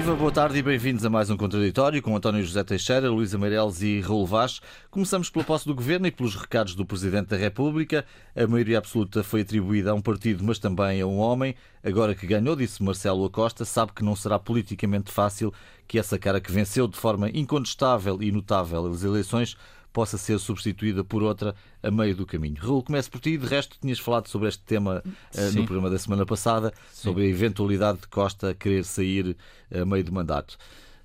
Viva, boa tarde e bem-vindos a mais um Contraditório com António José Teixeira, Luísa Meireles e Raul Vaz. Começamos pela posse do Governo e pelos recados do Presidente da República. A maioria absoluta foi atribuída a um partido, mas também a um homem. Agora que ganhou, disse Marcelo Acosta, sabe que não será politicamente fácil que essa cara que venceu de forma incontestável e notável as eleições possa ser substituída por outra a meio do caminho. Raul, começo por ti. De resto, tinhas falado sobre este tema uh, no programa da semana passada, Sim. sobre a eventualidade de Costa querer sair a meio do mandato.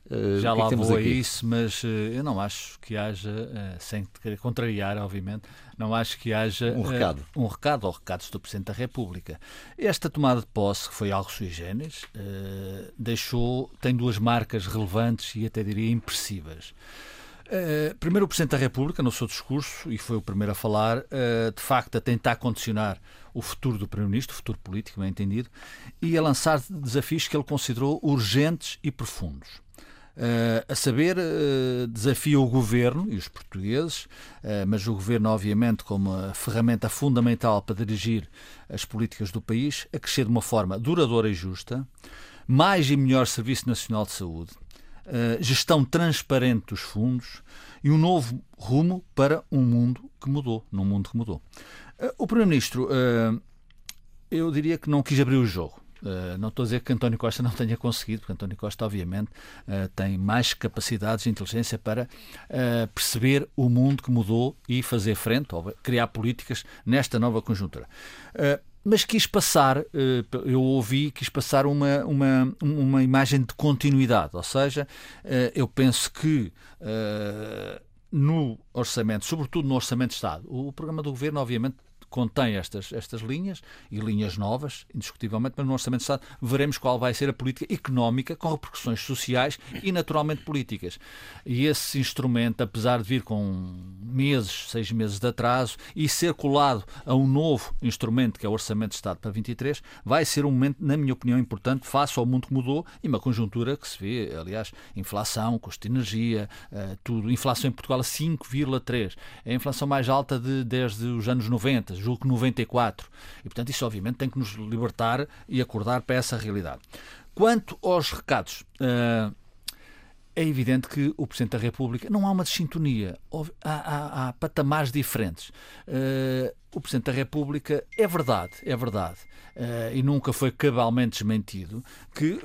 Uh, Já é lá vou a isso, mas uh, eu não acho que haja, uh, sem querer contrariar, obviamente, não acho que haja um recado. um recado ou recados do Presidente da República. Esta tomada de posse, que foi algo sui generis, deixou, tem duas marcas relevantes e até diria impressivas. Uh, primeiro, o Presidente da República, no seu discurso, e foi o primeiro a falar, uh, de facto, a tentar condicionar o futuro do Primeiro-Ministro, o futuro político, bem entendido, e a lançar desafios que ele considerou urgentes e profundos. Uh, a saber, uh, desafia o governo e os portugueses, uh, mas o governo, obviamente, como a ferramenta fundamental para dirigir as políticas do país, a crescer de uma forma duradoura e justa, mais e melhor Serviço Nacional de Saúde, eh, gestão transparente dos fundos e um novo rumo para um mundo que mudou, num mundo que mudou. Uh, o Primeiro-Ministro, uh, eu diria que não quis abrir o jogo. Uh, não estou a dizer que António Costa não tenha conseguido, porque António Costa, obviamente, uh, tem mais capacidades de inteligência para uh, perceber o mundo que mudou e fazer frente, ou criar políticas nesta nova conjuntura mas quis passar, eh, eu ouvi, quis passar uma, uma, uma imagem de continuidade, ou seja, eh, eu penso que eh, no orçamento, sobretudo no orçamento de Estado, o programa do governo, obviamente, contém estas, estas linhas e linhas novas, indiscutivelmente, mas no Orçamento de Estado veremos qual vai ser a política económica com repercussões sociais e naturalmente políticas. E esse instrumento, apesar de vir com meses, seis meses de atraso e ser colado a um novo instrumento que é o Orçamento de Estado para 23, vai ser um momento, na minha opinião, importante face ao mundo que mudou e uma conjuntura que se vê, aliás, inflação, custo de energia, uh, tudo. Inflação em Portugal a 5,3. É a inflação mais alta de, desde os anos 90 julgo que 94. E, portanto, isso obviamente tem que nos libertar e acordar para essa realidade. Quanto aos recados, uh, é evidente que o Presidente da República não há uma desintonia, há, há, há patamares diferentes. Uh, o Presidente da República é verdade, é verdade, uh, e nunca foi cabalmente desmentido que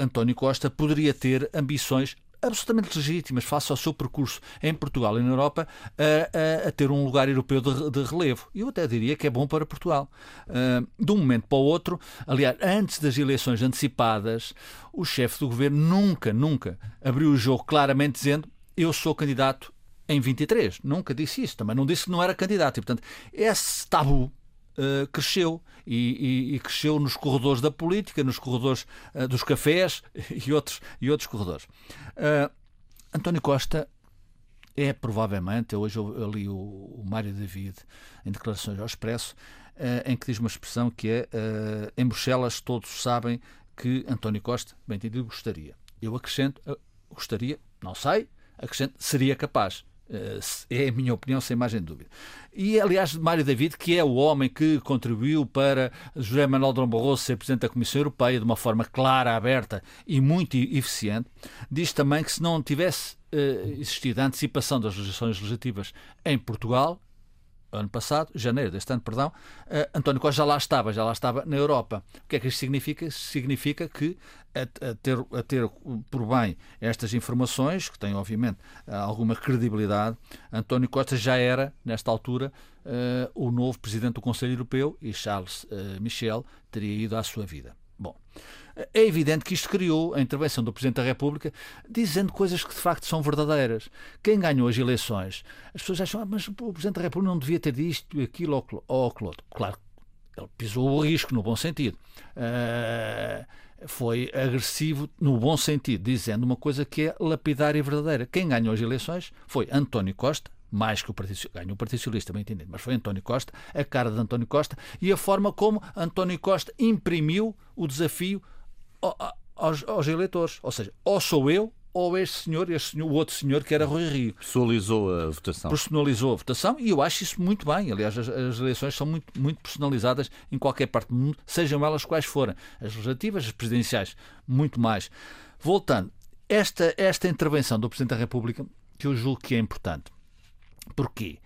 António Costa poderia ter ambições absolutamente legítimas face ao seu percurso em Portugal e na Europa a, a, a ter um lugar europeu de, de, relevo. Eu até diria que é bom para Portugal. Uh, de um momento para o outro, aliás, antes das eleições antecipadas, o chefe do governo nunca, nunca abriu o jogo claramente dizendo eu sou candidato em 23. Nunca disse isso. Também não disse que não era candidato. E, portanto, esse tabu Uh, cresceu e, e, e, cresceu nos corredores da política, nos corredores uh, dos cafés e outros, e outros corredores. Uh, António Costa é provavelmente, eu hoje eu li o, o Mário David em declarações ao Expresso, em que diz uma expressão que é em Bruxelas todos sabem que António Costa, bem entendido, gostaria. Eu acrescento, gostaria, não sei, acrescento, seria capaz. Eh, é a minha opinião, sem margem de dúvida. E, aliás, Mário David, que é o homem que contribuiu para José Manuel Dom Barroso ser Presidente da Comissão Europeia de uma forma clara, aberta e muito eficiente, diz também que se não tivesse uh, existido a antecipação das legislações legislativas em Portugal, ano passado, janeiro deste ano, perdão, uh, António Costa já lá estava, já lá estava na Europa. O que é que isto significa? Significa que a, a, ter, a ter por bem estas informações, que têm obviamente alguma credibilidade, António Costa já era, nesta altura, uh, o novo presidente do Conselho Europeu e Charles uh, Michel teria ido à sua vida. Bom, é evidente que isto criou a intervenção do Presidente da República dizendo coisas que de facto são verdadeiras. Quem ganhou as eleições, as pessoas acham, ah, mas o Presidente da República não devia ter disto, aquilo ou aquilo outro. Claro, ele pisou o risco no bom sentido. Uh, foi agressivo no bom sentido, dizendo uma coisa que é lapidária e verdadeira. Quem ganhou as eleições foi António Costa, mais que o Partido ganhou o Partido Socialista, bem entendido, mas foi António Costa, a cara de António Costa e a forma como António Costa imprimiu o desafio aos, aos eleitores. Ou seja, ou sou eu ou este senhor, este senhor, o outro senhor que era Rui Rio. Personalizou a votação. Personalizou a votação e eu acho isso muito bem. Aliás, as, as, eleições são muito, muito personalizadas em qualquer parte do mundo, sejam elas quais forem. As legislativas, as presidenciais, muito mais. Voltando, esta, esta intervenção do Presidente da República, que eu julgo que é importante. Porquê?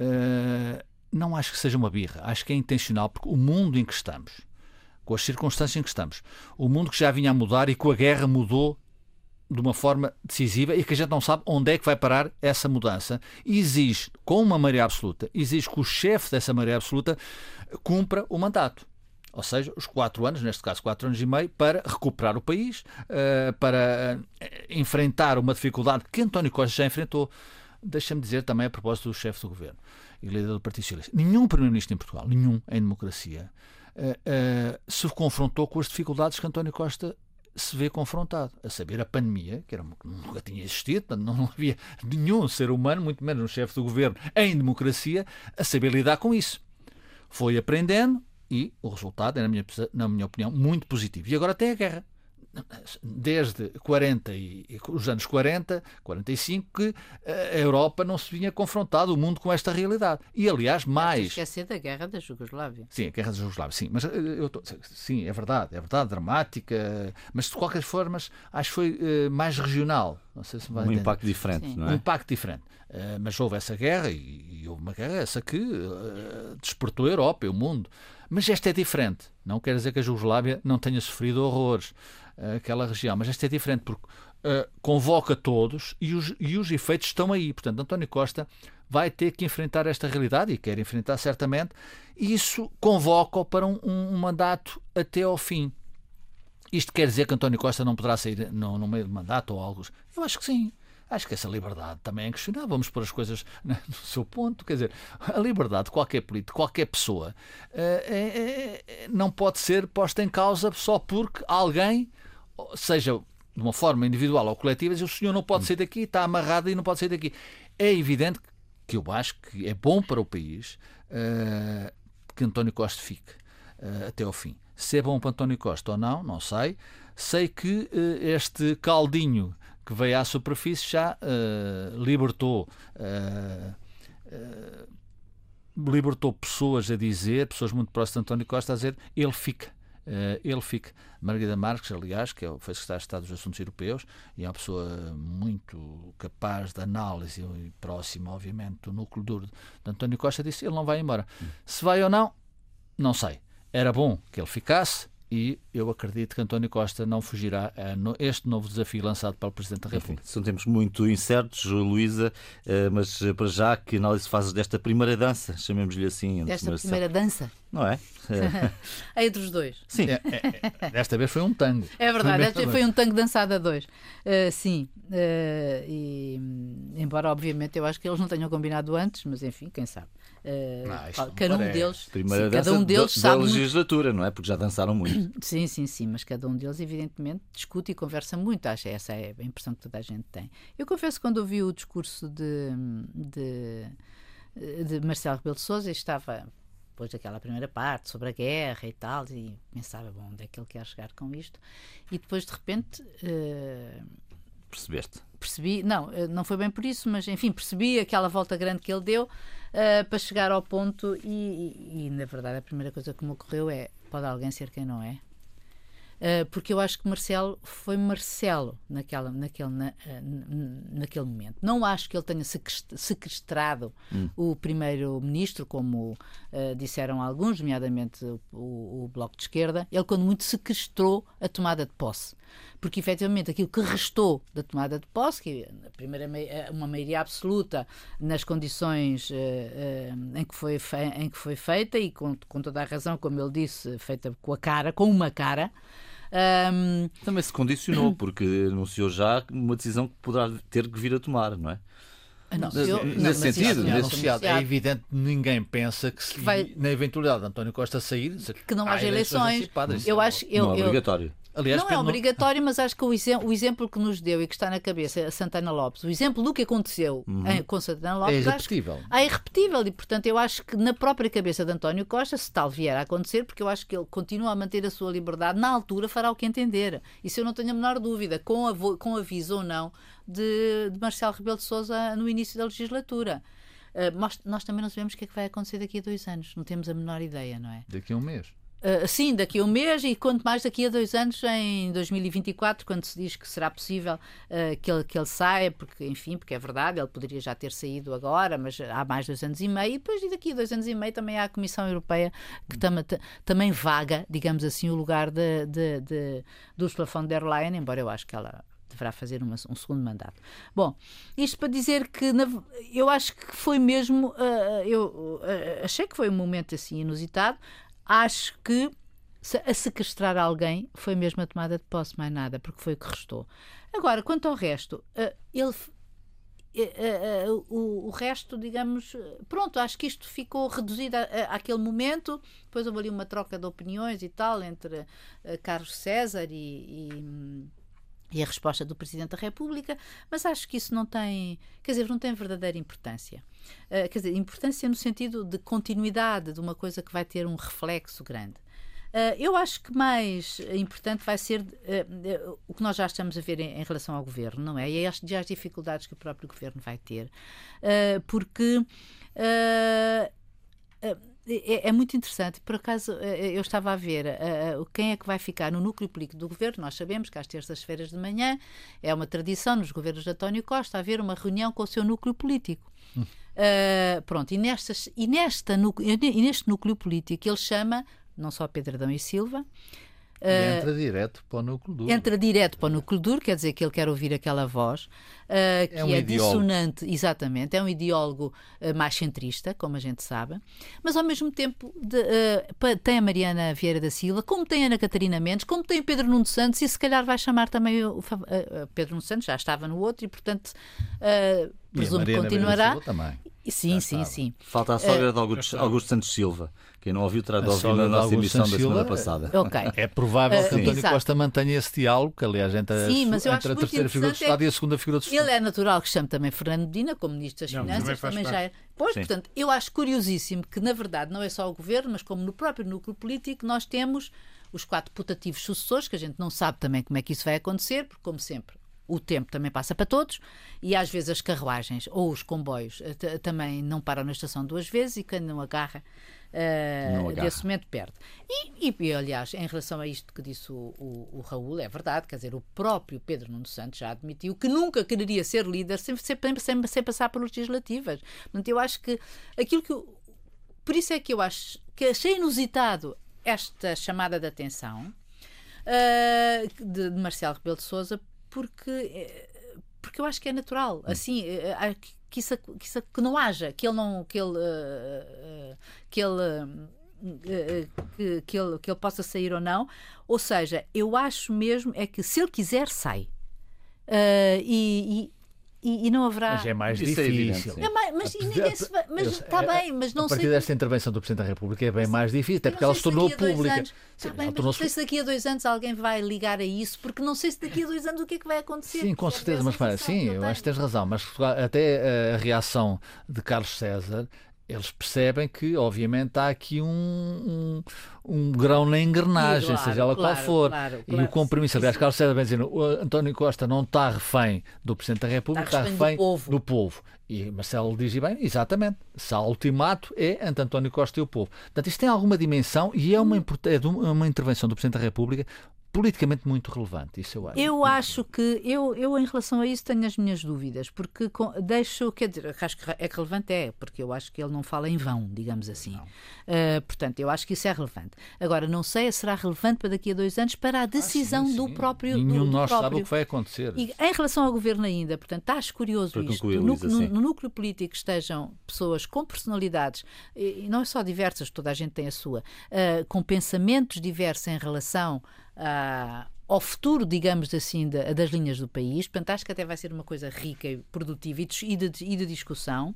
Uh, não acho que seja uma birra, acho que é intencional, porque o mundo em que estamos, com as circunstâncias em que estamos, o mundo que já vinha a mudar e com a guerra mudou de uma forma decisiva e que a gente não sabe onde é que vai parar essa mudança, exige, com uma maioria absoluta, exige que o chefe dessa maioria absoluta cumpra o mandato. Ou seja, os quatro anos, neste caso quatro anos e meio, para recuperar o país, uh, para uh, enfrentar uma dificuldade que António Costa já enfrentou. Deixa-me dizer também a propósito do chefe do governo e líder do Partido Socialista. Nenhum primeiro-ministro em Portugal, nenhum em democracia, uh, se confrontou com as dificuldades que António Costa se vê confrontado, a saber a pandemia, que era nunca tinha existido, não havia nenhum ser humano, muito menos um chefe do governo em democracia, a saber lidar com isso. Foi aprendendo e o resultado é, na minha, na minha opinião, muito positivo. E agora tem a guerra desde 40 e, os anos 40, 45, que a Europa não se vinha confrontado, o mundo com esta realidade. E, aliás, mais... Esquecer da guerra da Jugoslávia. Sim, a guerra da Jugoslávia, sim. Mas eh, eu tô... sim, é verdade, é verdade, dramática, mas de qualquer forma acho que foi uh, mais regional. Não sei se um entender. impacto diferente, sim. não é? Um impacto diferente. Uh, mas houve essa guerra e, e houve uma guerra essa que uh, despertou a Europa e o mundo. Mas esta é diferente. Não quer dizer que a Jugoslávia não tenha sofrido horrores aquela região. Mas esta é diferente porque uh, convoca todos e os, e os efeitos estão aí. Portanto, António Costa vai ter que enfrentar esta realidade e quer enfrentar certamente. E isso convoca-o para um, um, mandato até ao fim. Isto quer dizer que António Costa não poderá sair no, no meio do mandato ou algo? Eu acho que sim. Acho que essa liberdade também é questionável. Vamos pôr as coisas no seu ponto. Quer dizer, a liberdade de qualquer político, qualquer pessoa, é, é, é, não pode ser posta em causa só porque alguém seja de uma forma individual ou coletiva, diz o senhor não pode sair daqui, está amarrado e não pode sair daqui. É evidente que eu acho que é bom para o país uh, que António Costa fique uh, até ao fim. Se é bom para António Costa ou não, não sei. Sei que uh, este caldinho que veio à superfície já libertou libertou pessoas a dizer, pessoas muito próximas de António Costa a dizer ele fica. Uh, ele fica. Margarida Marques, aliás, que é foi secretário de Estado dos Assuntos Europeus e é uma pessoa muito capaz de análise e próxima, obviamente, do núcleo duro de António Costa, disse ele não vai embora. Hum. Se vai ou não, não sei. Era bom que ele ficasse, e eu acredito que António Costa não fugirá a este novo desafio lançado pelo Presidente da República. Enfim, são tempos muito incertos, Luísa, eh, mas eh, para já, que análise fazes desta primeira dança, chamemos-lhe assim? Desta primeira dança? Não é? é entre os dois. Sim. É, é, é, desta vez foi um tango. É verdade, foi, foi um tango dançado a dois. Uh, sim. Uh, e, embora, obviamente, eu acho que eles não tenham combinado antes, mas enfim, quem sabe. Uh, cada um deles, Primeira sim, cada um deles da, sabe da legislatura, não é? Porque já dançaram muito. Sim, sim, sim, mas cada um deles, evidentemente, discute e conversa muito. Acho essa é a impressão que toda a gente tem. Eu confesso que quando ouvi o discurso de, de, de Marcelo Rebelo de Sousa, estava depois daquela primeira parte sobre a guerra e tal, e pensava, bom, onde é que ele quer chegar com isto? E depois, de repente. Uh, Percebeste? Percebi, não, eh, não foi bem por isso, mas enfim, percebi aquela volta grande que ele deu uh, para chegar ao ponto e, e, e, na verdade, a primeira coisa que me ocorreu é: pode alguém ser quem não é? Uh, porque eu acho que Marcelo foi Marcelo naquela, naquele, na, uh, naquele momento. Não acho que ele tenha sequestrado hum. o primeiro-ministro, como uh, disseram alguns, nomeadamente o, o, Bloco de Esquerda. Ele, quando muito, sequestrou a tomada de posse. Porque, efetivamente, aquilo que restou da tomada de posse, que a primeira, uma maioria absoluta nas condições em, que foi em que foi feita, e com, com toda a razão, como ele disse, feita com a cara, com uma cara, um... Também se condicionou, porque anunciou já uma decisão que poderá ter que vir a tomar, não é? Anunciou, nesse não, sentido, nesse anunciado. É evidente que ninguém pensa que, se, vai... na eventualidade de António Costa sair, que não haja eleições. eleições eu acho, eu, não é obrigatório. Aliás, não é obrigatório, mas acho que o, exemplo, o exemplo que nos deu e que está na cabeça a Santana Lopes, o exemplo do que aconteceu uhum. em, com Santana Lopes, é irrepetível. é irrepetível. E, portanto, eu acho que na própria cabeça de António Costa, se tal vier a acontecer, porque eu acho que ele continua a manter a sua liberdade, na altura fará o que entender. Isso eu não tenho a menor dúvida, com, a, com aviso ou não de, de Marcelo Rebelo de Souza no início da legislatura. Uh, nós, nós, também não sabemos o que é que vai acontecer daqui a dois anos. Não temos a menor ideia, não é? Daqui a um mês. Uh, sim, daqui a um mês e quanto mais daqui a dois anos, em 2024, quando se diz que será possível uh, que, ele, que ele saia, porque, enfim, porque é verdade, ele poderia já ter saído agora, mas há mais dois anos e meio, e depois daqui a dois anos e meio também há a Comissão Europeia que tam, também vaga, digamos assim, o lugar de, de, de, de Ursula von der Leyen, embora eu acho que ela deverá fazer uma, um segundo mandato. Bom, isto para dizer que na, eu acho que foi mesmo, uh, eu uh, achei que foi um momento assim inusitado, acho que a sequestrar alguém foi mesmo a tomada de posse, mais nada, porque foi o que restou. Agora, quanto ao resto, eh, ele. Eh, eh, o, resto, digamos, pronto, acho que isto ficou reduzido àquele momento. Depois houve ali uma troca de opiniões e tal entre Carlos César e, e e a resposta do Presidente da República, mas acho que isso não tem, quer dizer, não tem verdadeira importância. Uh, quer dizer, importância no sentido de continuidade de uma coisa que vai ter um reflexo grande. Uh, eu acho que mais importante vai ser uh, o que nós já estamos a ver em, em, relação ao governo, não é? E as, as dificuldades que o próprio governo vai ter, porque é, é, muito interessante. Por acaso, eh, eu estava a ver uh, quem é que vai ficar no núcleo político do governo. Nós sabemos que às terças-feiras de manhã é uma tradição nos governos de António Costa haver uma reunião com o seu núcleo político. Hum. Uh, pronto, e, nestas, e, nesta, e neste núcleo político ele chama não só Pedro Adão e Silva, e entra direto para o núcleo duro. Entra direto para o núcleo duro, quer dizer que ele quer ouvir aquela voz, uh, que é, um é dissonante, exatamente, é um ideólogo uh, mais centrista, como a gente sabe, mas ao mesmo tempo de, uh, tem a Mariana Vieira da Silva, como tem a Ana Catarina Mendes, como tem o Pedro Nuno Santos, e se calhar vai chamar também o, Pedro Nuno Santos, já estava no outro, e portanto presumo que continuará. Sim, sim, sim. Falta a sogra de Augusto, Augusto Santos Silva. Quem não ouviu terá de ouvir na nossa emissão da semana passada. Okay. É provável que António Costa mantenha esse diálogo, que aliás entre, Sim, mas eu entre a terceira figura do Estado é... e a segunda figura do Estado. Ele é natural que chame também Fernando Medina, como Ministro das não, Finanças, também, também já é. Pois, Sim. portanto, eu acho curiosíssimo que, na verdade, não é só o Governo, mas como no próprio núcleo político, nós temos os quatro putativos sucessores, que a gente não sabe também como é que isso vai acontecer, porque, como sempre, o tempo também passa para todos e às vezes as carruagens ou os comboios eh, também não param na estação duas vezes e quem não agarra, uh, não agarra. desse momento perde. E, e, aliás, em relação a isto que disse o, o, o, Raul, é verdade, quer dizer, o próprio Pedro Nuno Santos já admitiu que nunca quereria ser líder sem, sem, sem, sem passar por legislativas. Portanto, eu acho que aquilo que. Por isso é que eu acho que achei inusitado esta chamada de atenção. Uh, de, de Marcelo Rebelo de Souza porque, eh, porque eu acho que é natural. Hum. Assim, eh, eh, que isso, que isso que não haja, que ele não. que ele. que ele que, que, ele, que ele possa sair ou não. Ou seja, eu acho mesmo é que se ele quiser, sai. Uh, e, e, e, não haverá. Mas é mais Isso é difícil. É mais, mas se está bem, mas não sei. A partir desta intervenção do Presidente da República é bem mais difícil, até porque ela se tornou pública. Anos, Sim, bem, não sei se daqui a dois anos alguém vai ligar a isso, porque não sei se daqui a dois anos o que é que vai acontecer. Sim, com certeza, mas para, sim, eu acho que tens razão, mas até a reação de Carlos César eles percebem que, obviamente, há aqui um, um, um grão na engrenagem, claro, seja ela claro, qual for. Claro, e o compromisso, aliás, Carlos César bem dizendo, o António Costa não está refém do Presidente da República, está, está refém, do povo. do povo. E Marcelo diz bem, exatamente, se há ultimato é entre António Costa e o povo. Portanto, isto tem alguma dimensão e é uma, é uma intervenção do Presidente da República politicamente muito relevante, isso eu acho. Eu acho que, eu, eu em relação a isso tenho as minhas dúvidas, porque com, deixo, quer dizer, acho que é que relevante é, porque eu acho que ele não fala em vão, digamos assim. Uh, portanto, eu acho que isso é relevante. Agora, não sei se será relevante para daqui a dois anos para a decisão ah, sim, sim. do próprio. Nenhum de nós próprio. sabe o que vai acontecer. E em relação ao governo ainda, portanto, estás curioso para isto. no, no, no, núcleo político estejam pessoas com personalidades, e não é só diversas, toda a gente tem a sua, uh, com pensamentos diversos em relação uh, ao futuro, digamos assim, da, das linhas do país. Portanto, acho que até vai ser uma coisa rica e produtiva e de, e de, e de discussão.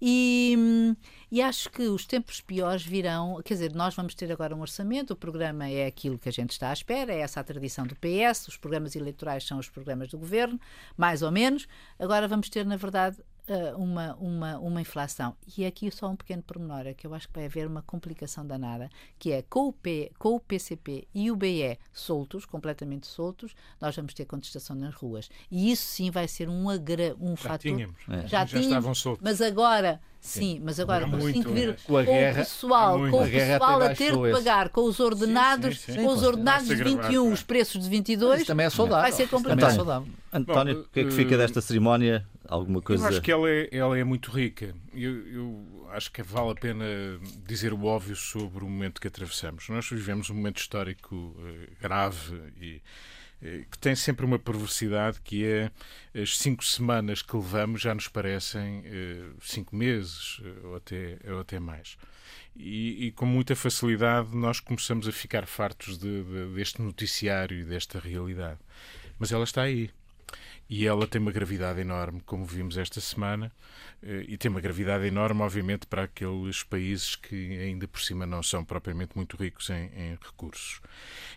E, e, acho que os tempos piores virão. Quer dizer, nós vamos ter agora um orçamento, o programa é aquilo que a gente está à espera, é essa a tradição do PS, os programas eleitorais são os programas do governo, mais ou menos. Agora vamos ter, na verdade, uh, uma, uma, uma inflação. E aqui só um pequeno pormenor, é que eu acho que vai haver uma complicação danada, que é com o, P, com o PCP e o BE soltos, completamente soltos, nós vamos ter contestação nas ruas. E isso sim vai ser um, agra, um Já fator. tínhamos. Já, Já tínhamos, estavam soltos. Mas agora, sim, mas agora com, muito, vir-. Com a guerra- o pessoal, muito. com o A guerra pessoal a ter de pagar com os ordenados, sim, sim. com os ordenados de Está-se a gravar, 21, claro. os preços de 22. Isso também é saudável. Vai ser é complicado. saudável. António, Bom, o que é que fica eh, desta cerimónia? Alguma Eu coisa? acho que ela é, ela é muito rica. Eu, eu acho que vale a pena dizer o óbvio sobre o momento que atravessamos. Nós vivemos um momento histórico eh, grave e eh, que tem sempre uma perversidade que é as cinco semanas que levamos já nos parecem eh, cinco meses ou até, ou até mais. E, e com muita facilidade nós começamos a ficar fartos de- de- deste noticiário e desta realidade. Mas ela está aí. E ela tem uma gravidade enorme, como vimos esta semana, eh, e tem uma gravidade enorme, obviamente, para aqueles países que ainda por cima não são propriamente muito ricos em, em recursos.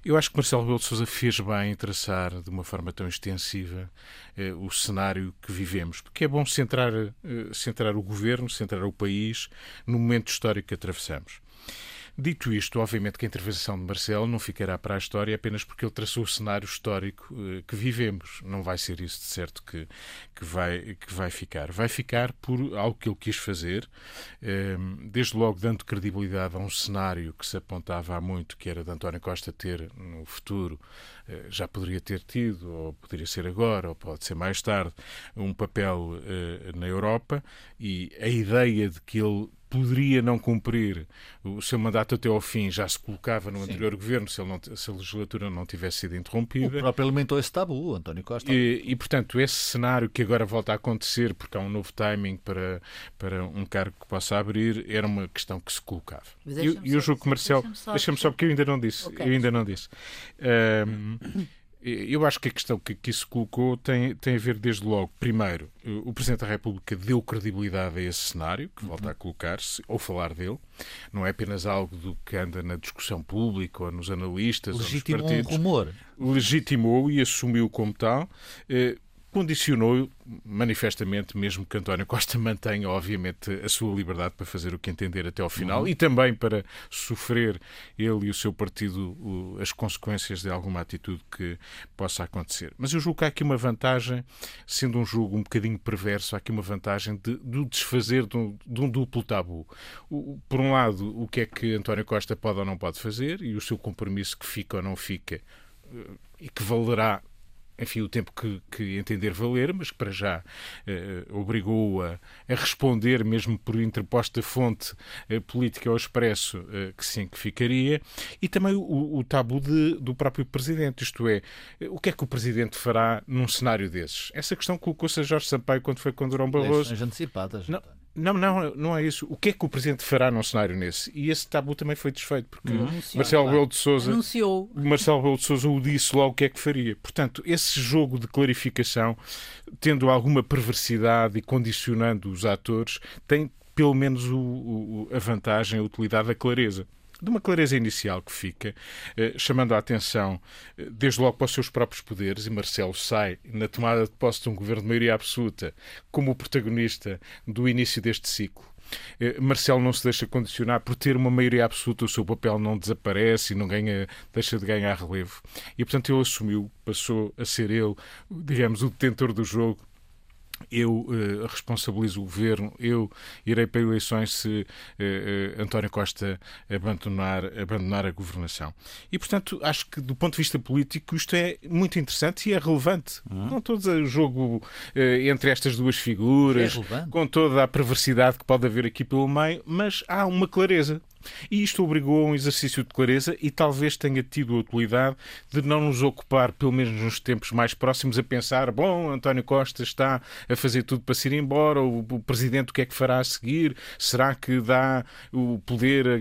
Eu acho que Marcelo Rebelo de Sousa fez bem em traçar de uma forma tão extensiva eh, o cenário que vivemos, porque é bom centrar, eh, centrar o governo, centrar o país no momento histórico que atravessamos. Dito isto, obviamente que a intervenção de Marcelo não ficará para a história apenas porque ele traçou o cenário histórico eh, que vivemos. Não vai ser isso de certo que, que, vai, que vai ficar. Vai ficar por algo que ele quis fazer, eh, desde logo dando credibilidade a um cenário que se apontava há muito, que era de António Costa ter no futuro, eh, já poderia ter tido, ou poderia ser agora, ou pode ser mais tarde, um papel eh, na Europa, e a ideia de que ele poderia não cumprir o seu mandato até ao fim já se colocava no anterior governo se, ele não, se a legislatura não tivesse sido O interrompida. próprio alimentou esse tabu, António Costa. E, e, portanto, esse cenário que agora volta a acontecer, porque há um novo timing para, para um cargo que possa abrir, era uma questão que se colocava. E eu, e julgo que Marcelo. deixa-me só- porque eu ainda não disse. Ok. Eu ainda não disse. Ahm, eu acho que a questão que aqui se colocou tem, tem a ver, desde logo, primeiro, o Presidente da República deu credibilidade a esse cenário, que volta a colocar-se, ou falar dele. Não é apenas algo do que anda na discussão pública ou nos analistas Legitimou ou um nos partidos rumor. legitimou e assumiu como tal, eh, condicionou manifestamente, mesmo que António Costa mantenha, obviamente, a sua liberdade para fazer o que entender até ao final e também para sofrer ele e o seu partido as consequências de alguma atitude que possa acontecer. Mas eu julgo que há aqui uma vantagem, sendo um jogo um bocadinho perverso, há aqui uma vantagem de, do desfazer de um, de um duplo tabu. O- por um lado, o que é que António Costa pode ou não pode fazer e o seu compromisso que fica ou não fica eh, e que valerá enfim, o tempo que, que entender valer, mas que para já eh, obrigou a, a responder, mesmo por interposta fonte eh, política ao expresso, eh, que sim, que ficaria, e também o, o tabu de- do próprio Presidente, isto é, o que é que o Presidente fará num cenário desses? Essa questão colocou-se a Jorge Sampaio quando foi com Durão Barroso. Antecipadas. Não, António. Não, não, não é isso. O que é que o Presidente fará num cenário nesse? E esse tabu também foi desfeito, porque Marcelo Rebelo de Sousa Anunciou. Marcelo Rebelo de Sousa o disse logo o que é que faria. Portanto, esse jogo de clarificação, tendo alguma perversidade e condicionando os atores, tem pelo menos o- o- a vantagem, a utilidade da clareza. De uma clareza inicial que fica, eh, chamando a atenção eh, desde logo para os seus próprios poderes, e Marcelo sai na tomada de posse de um governo de maioria absoluta como o protagonista do início deste ciclo. Eh, Marcelo não se deixa condicionar por ter uma maioria absoluta, o seu papel não desaparece e não ganha, deixa de ganhar relevo. E portanto ele assumiu, passou a ser ele, digamos, o detentor do jogo. Eu eh, responsabilizo o governo, eu irei para eleições se eh, eh, António Costa abandonar, abandonar a governação. E, portanto, acho que do ponto de vista político isto é muito interessante e é relevante. Não todos o jogo entre estas duas figuras, É com toda a perversidade que pode haver aqui pelo meio, mas há uma clareza. E isto obrigou a um exercício de clareza e talvez tenha tido a utilidade de não nos ocupar, pelo menos nos tempos mais próximos, a pensar: bom, António Costa está a fazer tudo para se ir embora, o, o Presidente o que é que fará a seguir? Será que dá o poder a,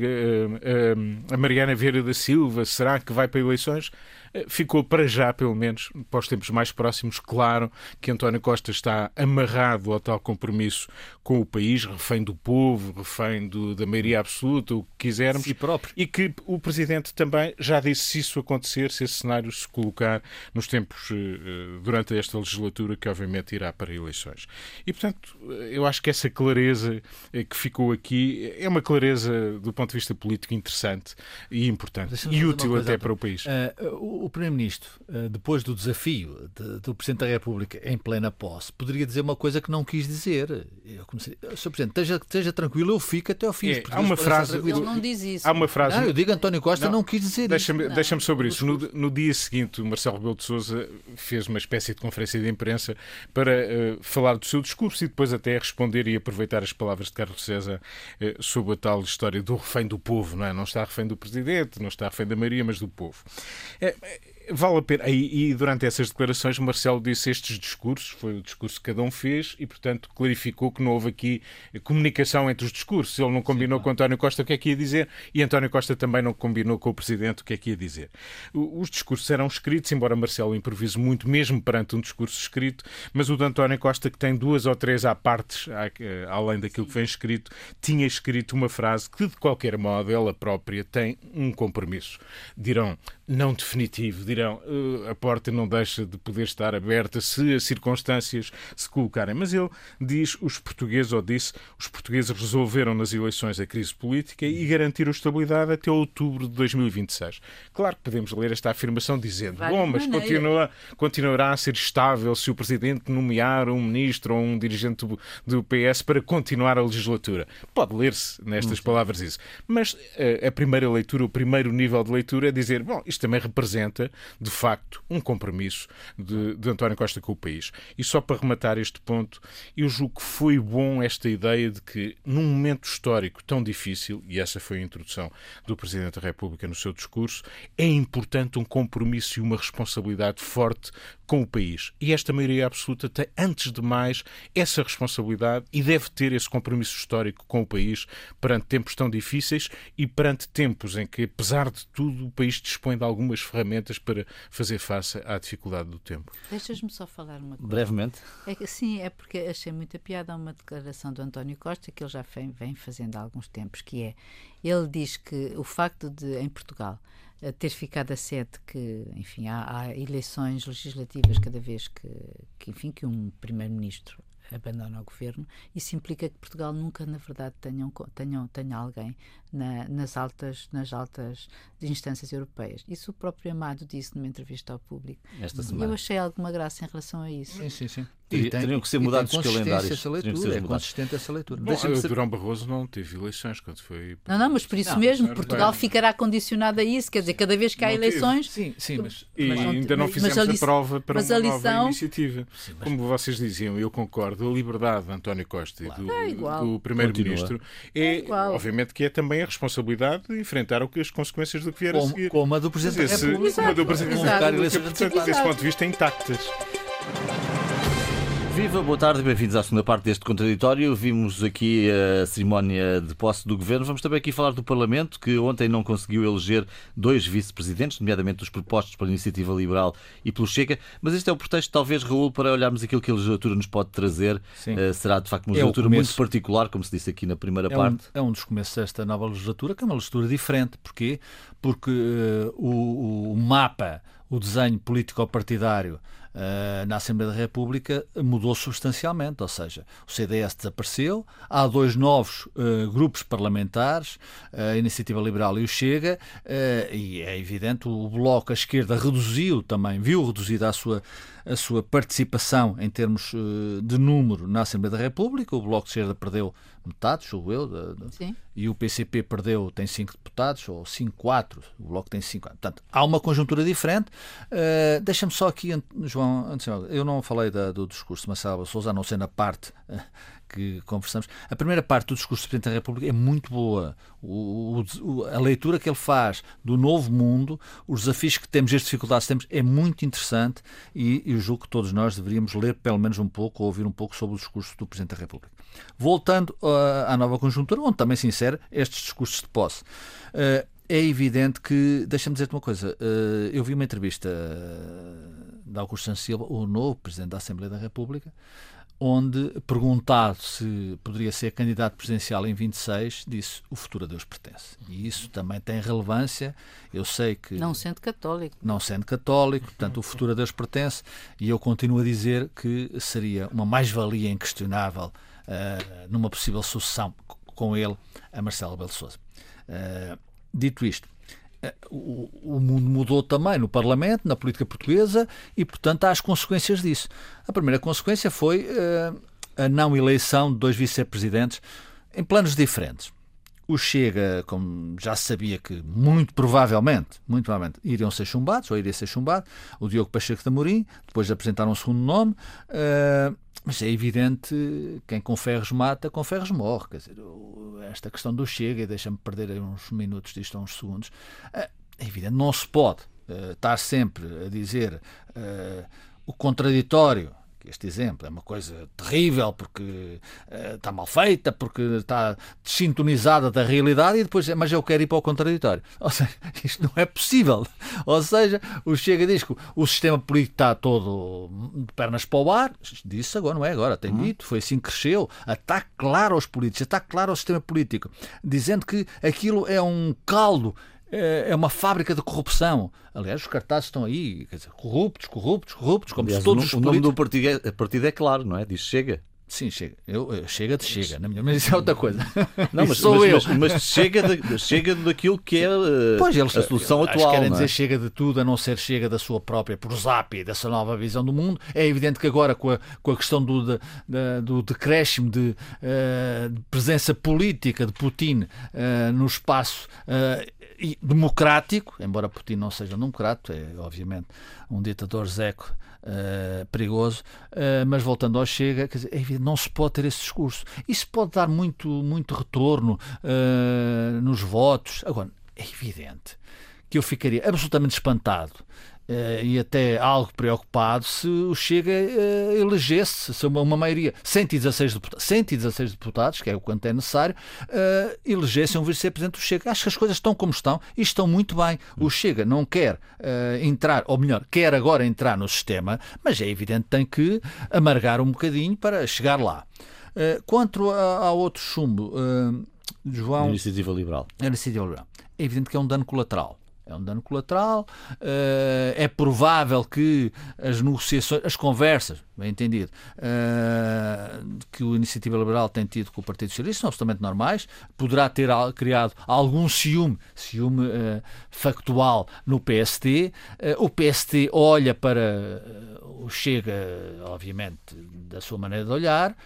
a- a- Mariana Vieira da Silva? Será que vai para eleições? Eh, ficou para já, pelo menos, para os tempos mais próximos, claro que António Costa está amarrado ao tal compromisso com o país, refém do povo, refém do, da maioria absoluta, o que quisermos. Si próprio. E que o Presidente também já disse se isso acontecer, se esse cenário se colocar nos tempos eh, durante esta legislatura, que obviamente irá para eleições. E, portanto, eu acho que essa clareza que ficou aqui é uma clareza do ponto de vista político interessante e importante e útil até para o país. Uh, o Primeiro-Ministro, uh, depois do desafio de, do Presidente da República em plena posse, poderia dizer uma coisa que não quis dizer. Eu comecei, Sr. Presidente, esteja, esteja tranquilo, eu fico até ao fim. É, há uma frase. Ele não diz isso. Há uma frase. Não, eu digo António Costa não, não quis dizer deixa-me, isso. Deixa-me sobre isso. No, no, dia seguinte, o Marcelo Rebelo de Souza fez uma espécie de conferência de imprensa para uh, falar do seu discurso e depois até responder e aproveitar as palavras de Carlos César sobre a tal história do refém do povo, não é? Não está refém do Presidente, não está refém da maioria, mas do povo. Vale a pena. E, e, durante essas declarações, Marcelo disse estes discursos, foi o discurso que cada um fez e, portanto, clarificou que não houve aqui comunicação entre os discursos. Ele não combinou Sim, com António Costa o que é que ia dizer e António Costa também não combinou com o Presidente o que é que ia dizer. Os discursos eram escritos, embora Marcelo improvise muito, mesmo perante um discurso escrito, mas o de António Costa, que tem duas ou três à partes, além daquilo que vem escrito, tinha escrito uma frase que, de qualquer modo, ela própria tem um compromisso. Dirão, não definitivo, dirão, uh, a porta não deixa de poder estar aberta se as circunstâncias se colocarem. Mas ele diz, os portugueses, ou disse, os portugueses resolveram nas eleições a crise política e garantiram estabilidade até outubro de 2026. Claro que podemos ler esta afirmação dizendo, bom, mas continua, continuará a ser estável se o Presidente nomear um ministro ou um dirigente do, do PS para continuar a legislatura. Pode ler-se nestas palavras isso. Mas uh, a primeira leitura, o primeiro nível de leitura é dizer, bom, isto também representa, de facto, um compromisso de, de António Costa com o país. E só para rematar este ponto, eu julgo que foi bom esta ideia de que, num momento histórico tão difícil, e essa foi a introdução do Presidente da República no seu discurso, é importante um compromisso e uma responsabilidade forte com o país. E esta maioria absoluta tem, antes de mais, essa responsabilidade e deve ter esse compromisso histórico com o país perante tempos tão difíceis e perante tempos em que, apesar de tudo, o país dispõe de algumas ferramentas para fazer face à dificuldade do tempo. Deixas-me só falar uma coisa. Brevemente. É que, sim, é porque achei muita piada uma declaração do António Costa que ele já vem fazendo há alguns tempos, que é, ele diz que o facto de, em Portugal, ter ficado a sede que, enfim, há, há, eleições legislativas cada vez que, que enfim, que um primeiro-ministro abandona o governo, isso implica que Portugal nunca, na verdade, tenha, tenha, tenha alguém na, nas, altas, nas altas instâncias europeias. Isso o próprio Amado disse numa entrevista ao público. Esta semana. Eu achei alguma graça em relação a isso. Sim, sim, sim. E, tem, teriam que ser mudados os calendários. Essa leitura, é consistente essa leitura. Bom, o Durão Barroso não teve eleições quando foi. Não, não, mas por isso não, mesmo, Portugal bem. ficará condicionado a isso. Quer dizer, cada vez que há não eleições. Sim, sim, mas. E mas ainda não fizemos a, a, prova para uma lição... nova iniciativa. Sim, mas... Como vocês diziam, eu concordo, a liberdade de António Costa claro. e do, é do Primeiro-Ministro é, é obviamente, que é também a responsabilidade de enfrentar as consequências do que vier como, a seguir. Como a do Presidente da República. Como a do Presidente da República. Portanto, desse ponto de vista, intactas. Viva, boa tarde bem-vindos à segunda parte deste contraditório. Vimos aqui a cerimónia de posse do governo. Vamos também aqui falar do Parlamento, que ontem não conseguiu eleger dois vice-presidentes, nomeadamente os propostos pela Iniciativa Liberal e pelo Chega. Mas este é o pretexto, talvez, Raul, para olharmos aquilo que a legislatura nos pode trazer. Uh, será, de facto, uma é legislatura é muito particular, como se disse aqui na primeira é parte. Um, é um dos começos desta nova legislatura, que é uma legislatura diferente. Porquê? Porque uh, o, o mapa, o desenho político-partidário uh, na Assembleia da República mudou substancialmente, ou seja, o CDS desapareceu, há dois novos uh, grupos parlamentares, a Iniciativa Liberal e o Chega, uh, e é evidente, o Bloco, a esquerda, reduziu também, viu reduzida a sua a sua participação em termos de número na Assembleia da República. O Bloco de Esquerda perdeu metade, julgo eu, de, de, e o PCP perdeu, tem cinco deputados, ou cinco, quatro, o Bloco tem cinco. Portanto, há uma conjuntura diferente. Uh, Deixa-me só aqui, João, antes, eu não falei da, do discurso de Marcelo Souza, a não ser na parte uh, que conversamos. A primeira parte do discurso do Presidente da República é muito boa. O, o, a leitura que ele faz do novo mundo, os desafios que temos, as dificuldades que temos, é muito interessante e eu julgo que todos nós deveríamos ler pelo menos um pouco ou ouvir um pouco sobre o discurso do Presidente da República. Voltando uh, à nova conjuntura, onde também se insere estes discursos de posse. Uh, é evidente que, deixa-me dizer-te uma coisa, uh, eu vi uma entrevista de Augusto Santos Silva, o novo Presidente da Assembleia da República, onde, perguntado se poderia ser candidato presidencial em 26, disse o futuro a Deus pertence. E isso também tem relevância. Eu sei que. Não sendo católico. Não sendo católico, portanto, o futuro a Deus pertence. E eu continuo a dizer que seria uma mais-valia inquestionável uh, numa possível sucessão com ele a Marcelo Belo Souza. Uh, dito isto, eh, o, o, mundo mudou também no Parlamento, na política portuguesa, e, portanto, há as consequências disso. A primeira consequência foi uh, a não eleição de dois vice-presidentes em planos diferentes. O Chega, como já sabia que muito provavelmente, muito provavelmente, iriam ser chumbados, ou iria ser chumbado, o Diogo Pacheco de Amorim, depois de apresentar um segundo nome, uh, mas é evidente, quem com ferros mata, com ferros morre. Quer dizer, esta questão do Chega, e deixa-me perder uns minutos disto, uns segundos, é evidente, não se pode uh, estar sempre a dizer uh, o contraditório este exemplo é uma coisa terrível porque uh, está mal feita, porque está desintonizada da realidade e depois, mas eu quero ir para o contraditório. Ou seja, isto não é possível. Ou seja, o Chega diz que o sistema político está todo de pernas para o ar. Disse agora, não é agora, tem uhum. dito, foi assim que cresceu. Está claro aos políticos, está claro ao sistema político, dizendo que aquilo é um caldo é, é uma fábrica de corrupção. Aliás, os cartazes estão aí, quer dizer, corruptos, corruptos, corruptos, como Aliás, todos o, os políticos... O nome do partido é, partido é claro, não é? Diz chega. Sim, chega. Eu, eu, chega de chega, na minha, mas isso é outra coisa. Não, mas, sou mas, eu. Mas, mas, chega, de, chega daquilo que é uh, pois, eles, a solução atual. Acho querem é? dizer chega de tudo, a não ser chega da sua própria por zap dessa nova visão do mundo. É evidente que agora, com a, com a questão do, de, de, do decréscimo de, uh, de, presença política de Putin uh, no espaço democrático, embora Putin não seja um democrata, é obviamente um ditador zeco uh, perigoso, uh, mas voltando ao Chega, dizer, é evidente, não se pode ter esse discurso. Isso pode dar muito, muito retorno uh, nos votos. Agora, é evidente que eu ficaria absolutamente espantado Uh, e até algo preocupado se o Chega uh, elegesse se uma, uma maioria 116 deputados, 116 deputados, que é o quanto é necessário, uh, elegesse um vice-presidente do Chega. Acho que as coisas estão como estão e estão muito bem. O Chega não quer entrar, ou melhor, quer agora entrar no sistema, mas é evidente que tem que amargar um bocadinho para chegar lá. quanto ao outro chumbo, João. Iniciativa Liberal. Iniciativa Liberal. É evidente que é um dano colateral é um dano colateral. Uh, é provável que as negociações, as conversas, bem entendido, uh, que o Iniciativa Liberal tem tido com o Partido Socialista são absolutamente normais. Poderá ter criado algum ciúme, ciúme uh, factual no PST. o PST olha para o Chega, obviamente, da sua maneira de olhar.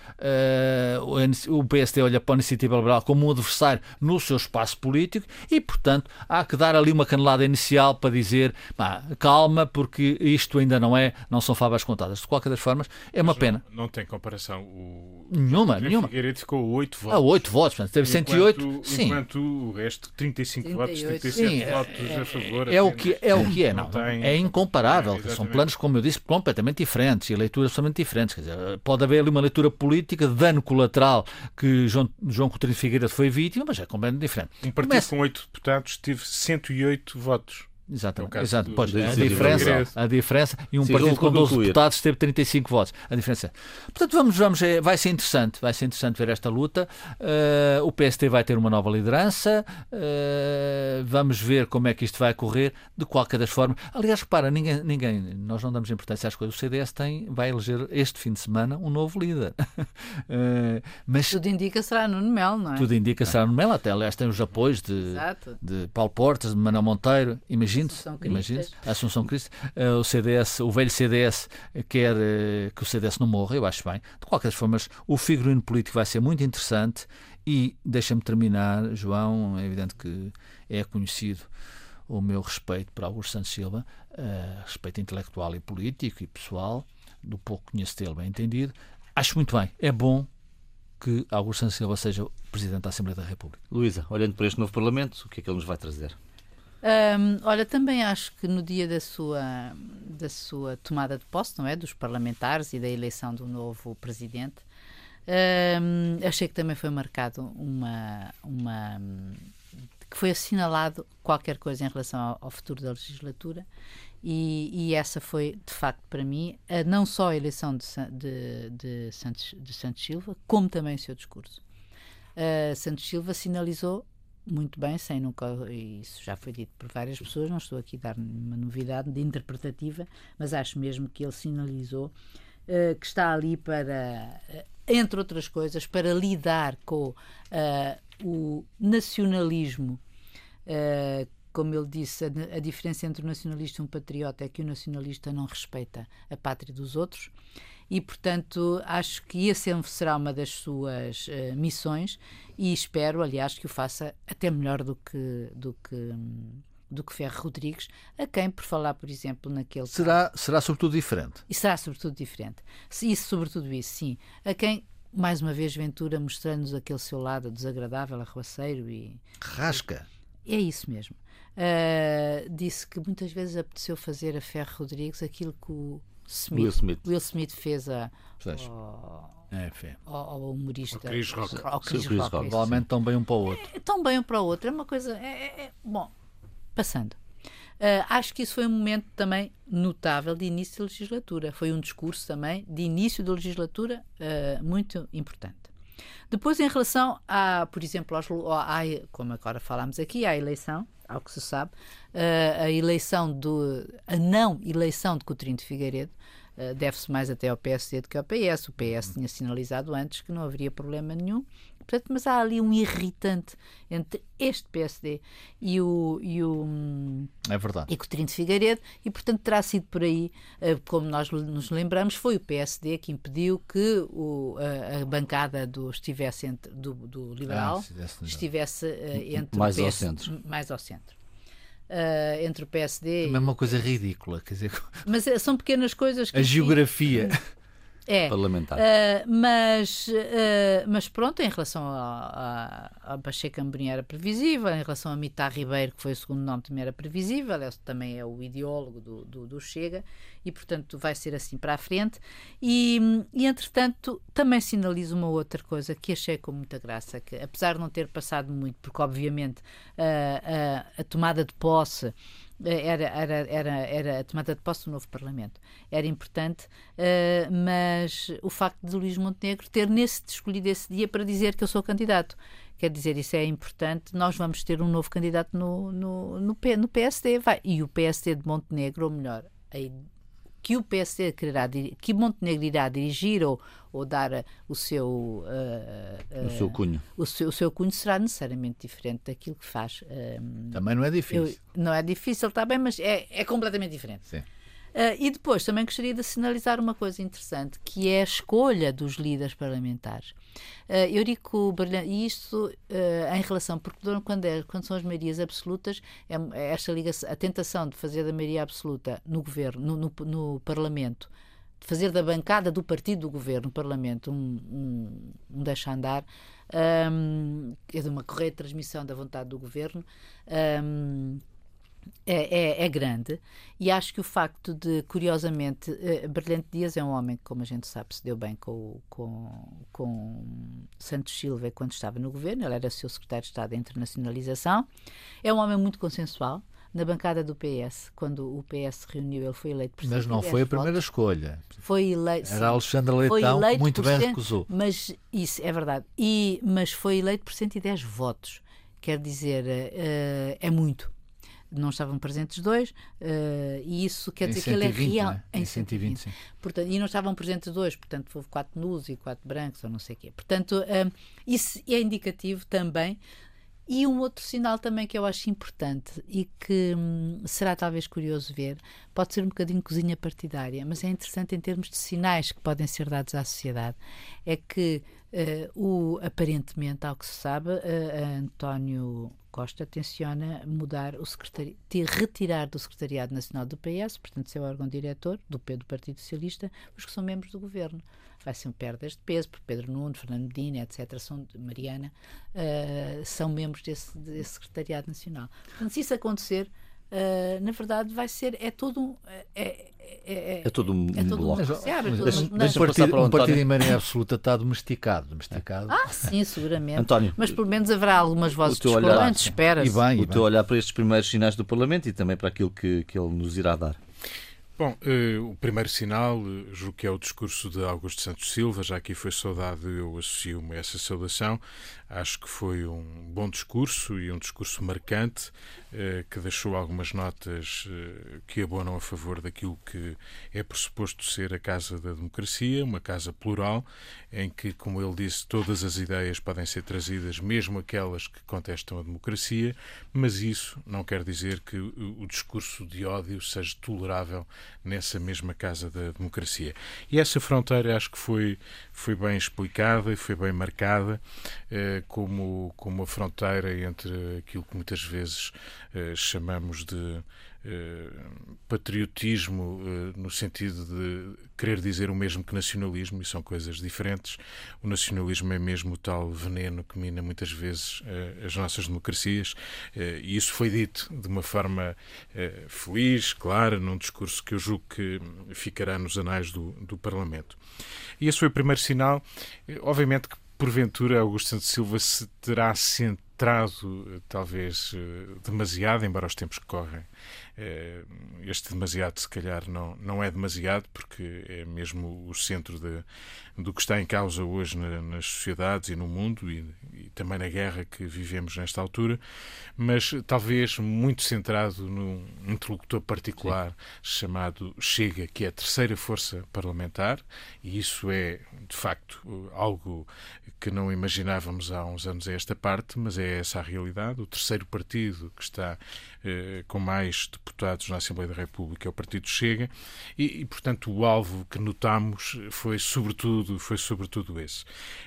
o PST olha para a Iniciativa Liberal como um adversário no seu espaço político e, portanto, há que dar ali uma canelada inicial para dizer pá, calma, porque isto ainda não é, não são favas contadas. De qualquer das formas, é uma Mas pena. Não, não, tem comparação. O... Nenhuma, nenhuma. Figueiredo ficou 8 votos. Ah, 8 votos, portanto, teve enquanto, 108. Sim. Enquanto o resto, 35 38. votos, 37 sim, votos é, a favor. É, é, o que, é o que é, não. não tem... É incomparável. É, são planos, como eu disse, completamente diferentes e leituras absolutamente diferentes. Quer dizer, pode haver ali uma leitura política de dano colateral que João, João Coutinho Figueiredo foi vítima, mas é completamente diferente. Um partido Começa... com 8 deputados teve 108 votos. Exatamente. É Exato. Pois, a, diferença, a diferença e um Sim, partido com 12 deputados teve 35 votos. A diferença. Portanto, vamos, vamos, é, vai ser interessante, vai ser interessante ver esta luta. Uh, o PST vai ter uma nova liderança. Uh, vamos ver como é que isto vai correr. De qualquer das formas, aliás, repara, ninguém, ninguém, nós não damos importância às coisas. O CDS tem, vai eleger este fim de semana um novo líder. uh, mas tudo indica que será Nuno Melo, não é? Tudo indica que será Nuno Melo. Até aliás tem os apoios de, de Paulo Portas, de Manuel Monteiro. Imagina imagine a Assunção Cristo, uh, o CDS, o velho CDS quer uh, que o CDS não morra, eu acho bem. De qualquer forma, o figurino político vai ser muito interessante e deixa-me terminar, João, é evidente que é conhecido o meu respeito para Augusto Santos Silva, uh, respeito intelectual e político e pessoal, do pouco que conheço dele, bem entendido. Acho muito bem, é bom que Augusto Santos Silva seja Presidente da Assembleia da República. Luísa, olhando para este novo Parlamento, o que é que ele nos vai trazer? Olha, também acho que no dia da sua, da sua tomada de posse, não é? Dos parlamentares e da eleição do novo presidente, achei que também foi marcado uma, uma que foi assinalado qualquer coisa em relação ao, ao futuro da legislatura e, e, essa foi, de facto, para mim, a, não só a eleição de, de, de, Santos, de Santos Silva, como também o seu discurso. Uh, Santos Silva sinalizou muito bem, sem nunca, isso já foi dito por várias pessoas, não estou aqui a dar nenhuma novidade de interpretativa, mas acho mesmo que ele sinalizou uh, que está ali para, uh, entre outras coisas, para lidar com uh, o nacionalismo. Como ele disse, a, a, diferença entre o nacionalista e um patriota é que o nacionalista não respeita a pátria dos outros e, portanto, acho que essa será uma das suas uh, missões e espero, aliás, que o faça até melhor do que, do que, do que Ferro Rodrigues, a quem, por falar, por exemplo, naquele. Será, caso, será sobretudo diferente. E será sobretudo diferente. Isso, sobretudo isso, sim. A quem mais uma vez Ventura mostrando-nos aquele seu lado desagradável, arruaceiro e. Rasca. É isso mesmo. Uh, disse que muitas vezes apeteceu fazer a Ferro Rodrigues aquilo que o Smith, Will, Smith. Will Smith fez a, ao, é, ao, ao humorista. Ao Chris Rock. Ao Chris Rock, Rock. Provavelmente tão bem um para o outro. É, tão bem um para o outro. É uma coisa. É, é, é bom, passando. Uh, acho que isso foi um momento também notável de início da legislatura. Foi um discurso também de início da legislatura uh, muito importante. Depois, em relação a, por exemplo, aos, a, como agora falámos aqui, à eleição, ao que se sabe, a eleição do a não eleição de Coutinho de Figueiredo uh, deve-se mais até ao PSD do que ao PS. O PS tinha sinalizado antes que não haveria problema nenhum. Portanto, mas há ali um irritante entre este PSD e o, e o, é verdade. e Coutinho de Figueiredo e, portanto, terá sido por aí, uh, como nós nos lembramos, foi o PSD que impediu que o, a, a bancada do, estivesse entre, do, do liberal ah, estivesse uh, entre mais PS, ao centro. Mais ao centro uh, entre o PSD. É uma coisa ridícula, quer dizer. Mas eh, são pequenas coisas que. A geografia. É, parlamentar. Uh, mas, uh, mas pronto, em relação a, a, a Pacheco Amorim era previsível, em relação a Mitar Ribeiro, que foi o segundo nome, também era previsível, ele também é o ideólogo do, do, do, Chega, e portanto vai ser assim para a frente. E, e entretanto, também sinalizo uma outra coisa que achei com muita graça, que apesar de não ter passado muito, porque obviamente a, a tomada de posse era, era, era, era a tomada de posse do novo Parlamento. Era importante, uh, mas o facto de Luís Montenegro ter nesse, escolhido esse dia para dizer que eu sou candidato. Quer dizer, isso é importante. Nós vamos ter um novo candidato no, no, no, no PSD. Vai. E o PSD de Montenegro, ou melhor, que o PSD quererá, que Montenegro irá dirigir ou, ou dar uh, o seu uh, uh, o seu cunho. o seu, o seu cunho será necessariamente diferente daquilo que faz também não é difícil. eu, não é difícil está bem mas é, é completamente diferente. Sim. Uh, e depois também gostaria de sinalizar uma coisa interessante, que é a escolha dos líderes parlamentares. Uh, Eurico Brilhante, e isto uh, em relação, porque quando, é, quando são as maiorias absolutas, é, é esta ligação, a tentação de fazer da maioria absoluta no governo, no, no, no Parlamento, de fazer da bancada do partido do governo, no Parlamento, um, um, um deixa-andar, um, é de uma correta transmissão da vontade do governo. Um, é, é, é, grande e acho que o facto de, curiosamente, uh, Brilhante Dias é um homem que, como a gente sabe, se deu bem com, com, com Santos Silva quando estava no governo, ele era seu secretário de Estado de Internacionalização, é um homem muito consensual, na bancada do PS, quando o PS se reuniu, ele foi eleito presidente. Mas não foi a primeira votos. escolha. Foi eleito. Era Alexandre Leitão, muito bem recusou. Mas isso é verdade. E, mas foi eleito por 110 votos. Quer dizer, uh, é muito não estavam presentes dois, uh, e isso quer dizer que ele é real. É? Em 120, 120 sim. Portanto, e não estavam presentes dois, portanto, houve quatro nus e quatro brancos, ou não sei o quê. Portanto, uh, isso é indicativo também. E um outro sinal também que eu acho importante e que hum, será talvez curioso ver, pode ser um bocadinho cozinha partidária, mas é interessante em termos de sinais que podem ser dados à sociedade, é que uh, o, aparentemente, ao que se sabe, António Costa tenciona mudar o secretari... retirar do Secretariado Nacional do PS, portanto, seu órgão diretor, do, do Partido Socialista, os que são membros do governo. Vai ser um perdas de peso, porque Pedro Nuno, Fernando Medina, etc., são, Mariana, uh, são membros desse, desse Secretariado Nacional. Portanto, se isso acontecer, na verdade, vai ser. É todo um. É, é, é, todo um, é todo bloco. Um, mas, mas, mas, um partido, um partido em maioria absoluta está domesticado, domesticado. Ah, sim, seguramente. António, mas pelo menos haverá algumas vozes discordantes, espera-se. O teu olhar para estes primeiros sinais do Parlamento e também para aquilo que, que ele nos irá dar. Bom, uh, o primeiro sinal, uh, julgo que é o discurso de Augusto Santos Silva, já aqui foi saudado, eu associo-me a essa saudação. Acho que foi um bom discurso e um discurso marcante eh, que deixou algumas notas eh, que abonam a favor daquilo que é pressuposto ser a Casa da Democracia, uma casa plural, em que, como ele disse, todas as ideias podem ser trazidas, mesmo aquelas que contestam a democracia, mas isso não quer dizer que o discurso de ódio seja tolerável nessa mesma Casa da Democracia. E essa fronteira acho que foi, foi bem explicada e foi bem marcada. Eh, como, como a fronteira entre aquilo que muitas vezes eh, chamamos de eh, patriotismo eh, no sentido de querer dizer o mesmo que nacionalismo, e são coisas diferentes. O nacionalismo é mesmo o tal veneno que mina muitas vezes eh, as nossas democracias, e isso foi dito de uma forma feliz, clara, num discurso que eu julgo que ficará nos anais do, do Parlamento. E esse foi o primeiro sinal. Obviamente que porventura Augusto Santos Silva se terá centrado, talvez, demasiado, embora os tempos que correm eh, este demasiado, se calhar, não, não é demasiado, porque é mesmo o centro de, do que está em causa hoje na, nas sociedades e no mundo e, e, também na guerra que vivemos nesta altura, mas talvez muito centrado num interlocutor particular Sim. chamado Chega, que é a terceira força parlamentar, e isso é, de facto, algo que não imaginávamos há uns anos a esta parte, mas é essa a realidade. O terceiro partido que está eh, com mais deputados na Assembleia da República é o Partido Chega e, e, portanto, o alvo que notamos foi sobretudo, foi sobretudo esse.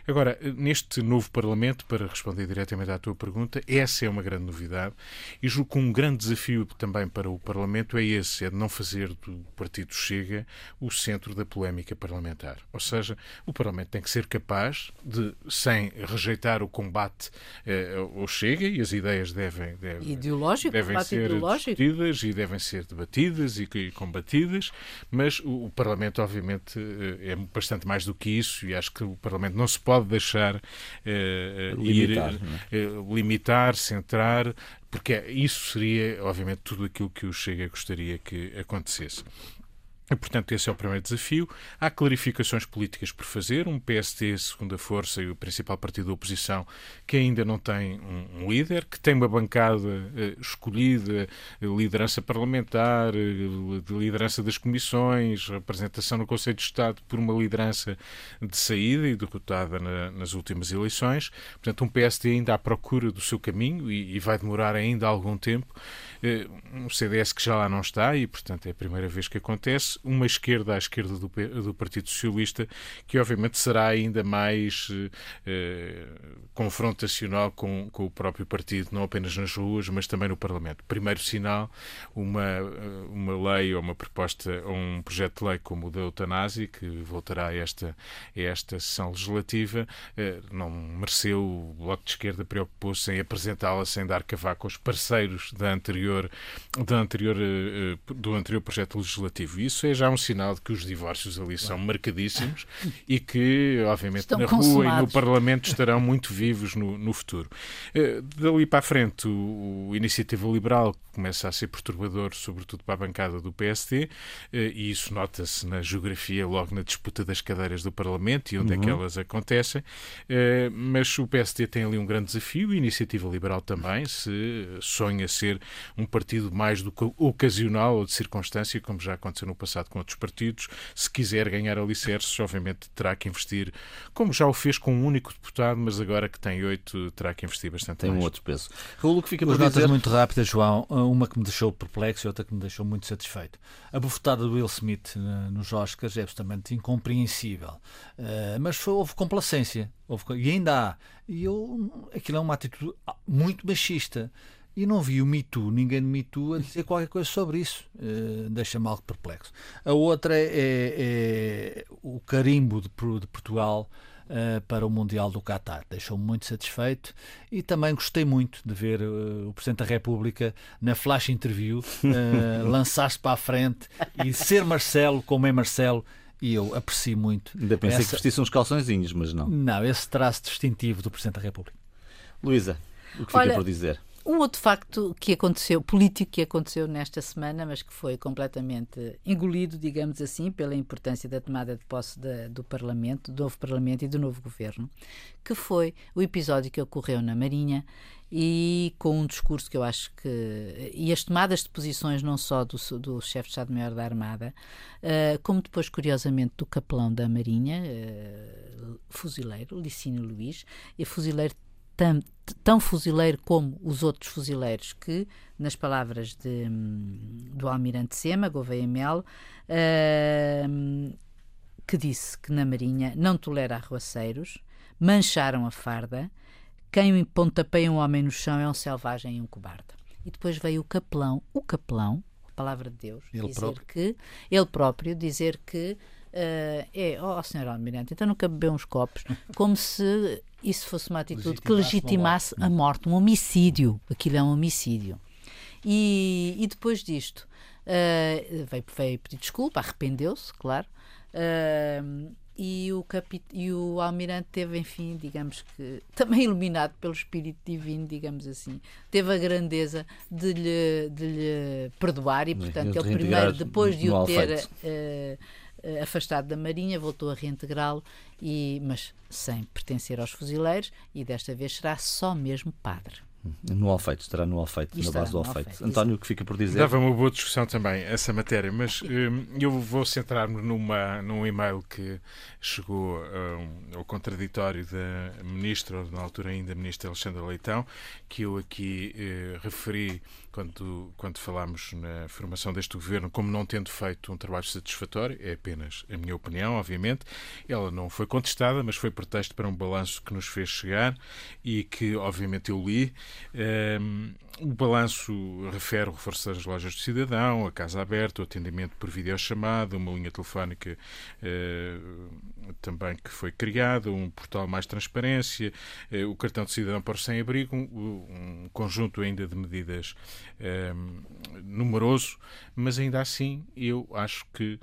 Agora, neste novo Parlamento, para responder diretamente à tua pergunta, essa é uma grande novidade e julgo que um grande desafio também para o Parlamento é esse, é de não fazer do Partido Chega o centro da polémica parlamentar. Ou seja, o Parlamento tem que ser capaz de, sem rejeitar o combate eh, ao Chega, e as ideias devem, devem, Ideológico, devem ser discutidas e devem ser debatidas e, e combatidas, mas o, o, Parlamento, obviamente, eh, é bastante mais do que isso e acho que o Parlamento não se pode deixar uh, limitar, ir, uh, limitar, centrar, porque isso seria, obviamente, tudo aquilo que o Chega gostaria que acontecesse. E, portanto, esse é o primeiro desafio. Há clarificações políticas por fazer. Um PST, segunda força e o principal partido da oposição, que ainda não tem um, líder, que tem uma bancada uh, escolhida, liderança parlamentar, uh, de liderança das comissões, representação no Conselho de Estado por uma liderança de saída e derrotada na, nas últimas eleições. Portanto, um PST ainda à procura do seu caminho e, e vai demorar ainda algum tempo. Uh, um CDS que já lá não está e, portanto, é a primeira vez que acontece uma esquerda à esquerda do, do Partido Socialista, que obviamente será ainda mais eh, confrontacional com, com o próprio partido, não apenas nas ruas, mas também no Parlamento. Primeiro sinal, uma, uma lei ou uma proposta, ou um projeto de lei como o da eutanásia, que voltará a esta, a esta sessão legislativa, eh, não mereceu, o Bloco de Esquerda preocupou-se em apresentá-la sem dar cavaco aos parceiros da anterior, da anterior, eh, do anterior projeto legislativo. Isso é já um sinal de que os divórcios ali são marcadíssimos e que, obviamente, Estão na consumados. rua e no Parlamento estarão muito vivos no, no futuro. Uh, dali para a frente, o, o, Iniciativa Liberal começa a ser perturbador, sobretudo para a bancada do PSD, uh, eh, e isso nota-se na geografia, logo na disputa das cadeiras do Parlamento e onde uhum. é que uhum. elas acontecem. Uh, mas o PSD tem ali um grande desafio, a Iniciativa Liberal também, se sonha ser um partido mais do que ocasional ou de circunstância, como já aconteceu no passado passado com outros partidos. Se quiser ganhar alicerces, obviamente terá que investir, como já o fez com um único deputado, mas agora que tem oito, terá que investir bastante tem mais. Tem um outro peso. Raul, que fica Duas notas dizer... muito rápidas, João. Uma que me deixou perplexo e outra que me deixou muito satisfeito. A bufetada do Will Smith eh, nos Oscars é absolutamente incompreensível. Uh, mas foi, houve complacência. Houve, e ainda há. E eu, aquilo é uma atitude muito machista. E não vi o Me Too, ninguém no Me Too a dizer qualquer coisa sobre isso. Uh, Deixa-me algo perplexo. A outra é, é, é o carimbo de, de Portugal uh, para o Mundial do Qatar. Deixou-me muito satisfeito e também gostei muito de ver uh, o Presidente da República na flash interview uh, lançar-se para a frente e ser Marcelo como é Marcelo e eu aprecio muito. Ainda pensei essa... que vestisse uns calçõezinhos, mas não. Não, esse traço distintivo do Presidente da República. Luísa, o que fica Olha, por dizer? Um outro facto que aconteceu, político que aconteceu nesta semana, mas que foi completamente engolido, digamos assim, pela importância da tomada de posse do Parlamento, do novo Parlamento e do novo Governo, que foi o episódio que ocorreu na Marinha e com um discurso que eu acho que. e as tomadas de posições não só do, do chefe de Estado-Maior da Armada, uh, como depois, curiosamente, do capelão da Marinha, uh, fuzileiro, Licínio Luís, e fuzileiro tão, tão fuzileiro como os outros fuzileiros que, nas palavras de, do almirante Sema, Gouveia Mel, uh, que disse que na Marinha não tolera arruaceiros, mancharam a farda, quem pontapeia um homem no chão é um selvagem e um cobarde. E depois veio o capelão, o capelão, a palavra de Deus, ele dizer próprio. que ele próprio dizer que é, ó oh, senhor Almirante, então nunca bebeu uns copos, como se isso fosse uma atitude que legitimasse a morte, um homicídio. Aquilo é um homicídio. E, e depois disto, uh, veio, veio pedir desculpa, arrependeu-se, claro. Uh, e o, capit... e o almirante teve, enfim, digamos que também iluminado pelo Espírito Divino, digamos assim, teve a grandeza de lhe, de lhe perdoar e, portanto, ele primeiro, depois de o ter uh, afastado da Marinha, voltou a reintegrá-lo, e, mas sem pertencer aos fuzileiros, e desta vez será só mesmo padre. No Alfeito, estará no Alfeito, na base do Alfeito. António, o que fica por dizer? Dava uma boa discussão também essa matéria, mas hum, eu vou centrar-me numa, num e-mail que chegou um, ao contraditório da ministra, ou na altura ainda ministra Alexandra Leitão, que eu aqui eh, referi quando, quando falámos na formação deste governo, como não tendo feito um trabalho satisfatório, é apenas a minha opinião, obviamente. Ela não foi contestada, mas foi pretexto para um balanço que nos fez chegar e que, obviamente, eu li. Um, o balanço refere o reforço das lojas do cidadão, a casa aberta, o atendimento por videochamada, uma linha telefónica eh, também que foi criada, um portal mais transparência, eh, o cartão de cidadão para o sem-abrigo, um, um, conjunto ainda de medidas eh, numeroso, mas ainda assim eu acho que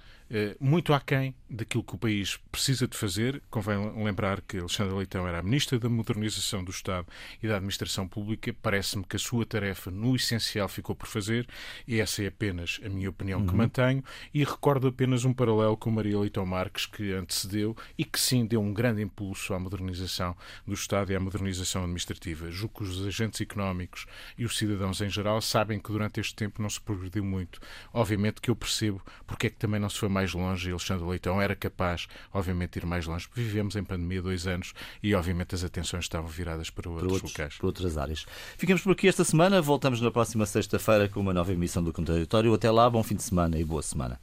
muito aquém daquilo que o país precisa de fazer. Convém lembrar que Alexandre Leitão era a Ministra da Modernização do Estado e da Administração Pública. Parece-me que a sua tarefa, no essencial, ficou por fazer, e essa é apenas a minha opinião uhum. que mantenho. E recordo apenas um paralelo com Maria Leitão Marques, que antecedeu e que sim deu um grande impulso à modernização do Estado e à modernização administrativa. Julgo que os agentes económicos e os cidadãos em geral sabem que durante este tempo não se progrediu muito. Obviamente que eu percebo porque é que também não se foi mais mais longe e Alexandre Leitão era capaz, obviamente, de ir mais longe. Vivemos em pandemia dois anos e, obviamente, as atenções estavam viradas para outros, para outros locais. Para outras áreas. Ficamos por aqui esta semana. Voltamos na próxima sexta-feira com uma nova emissão do Contraditório. Até lá, bom fim de semana e boa semana.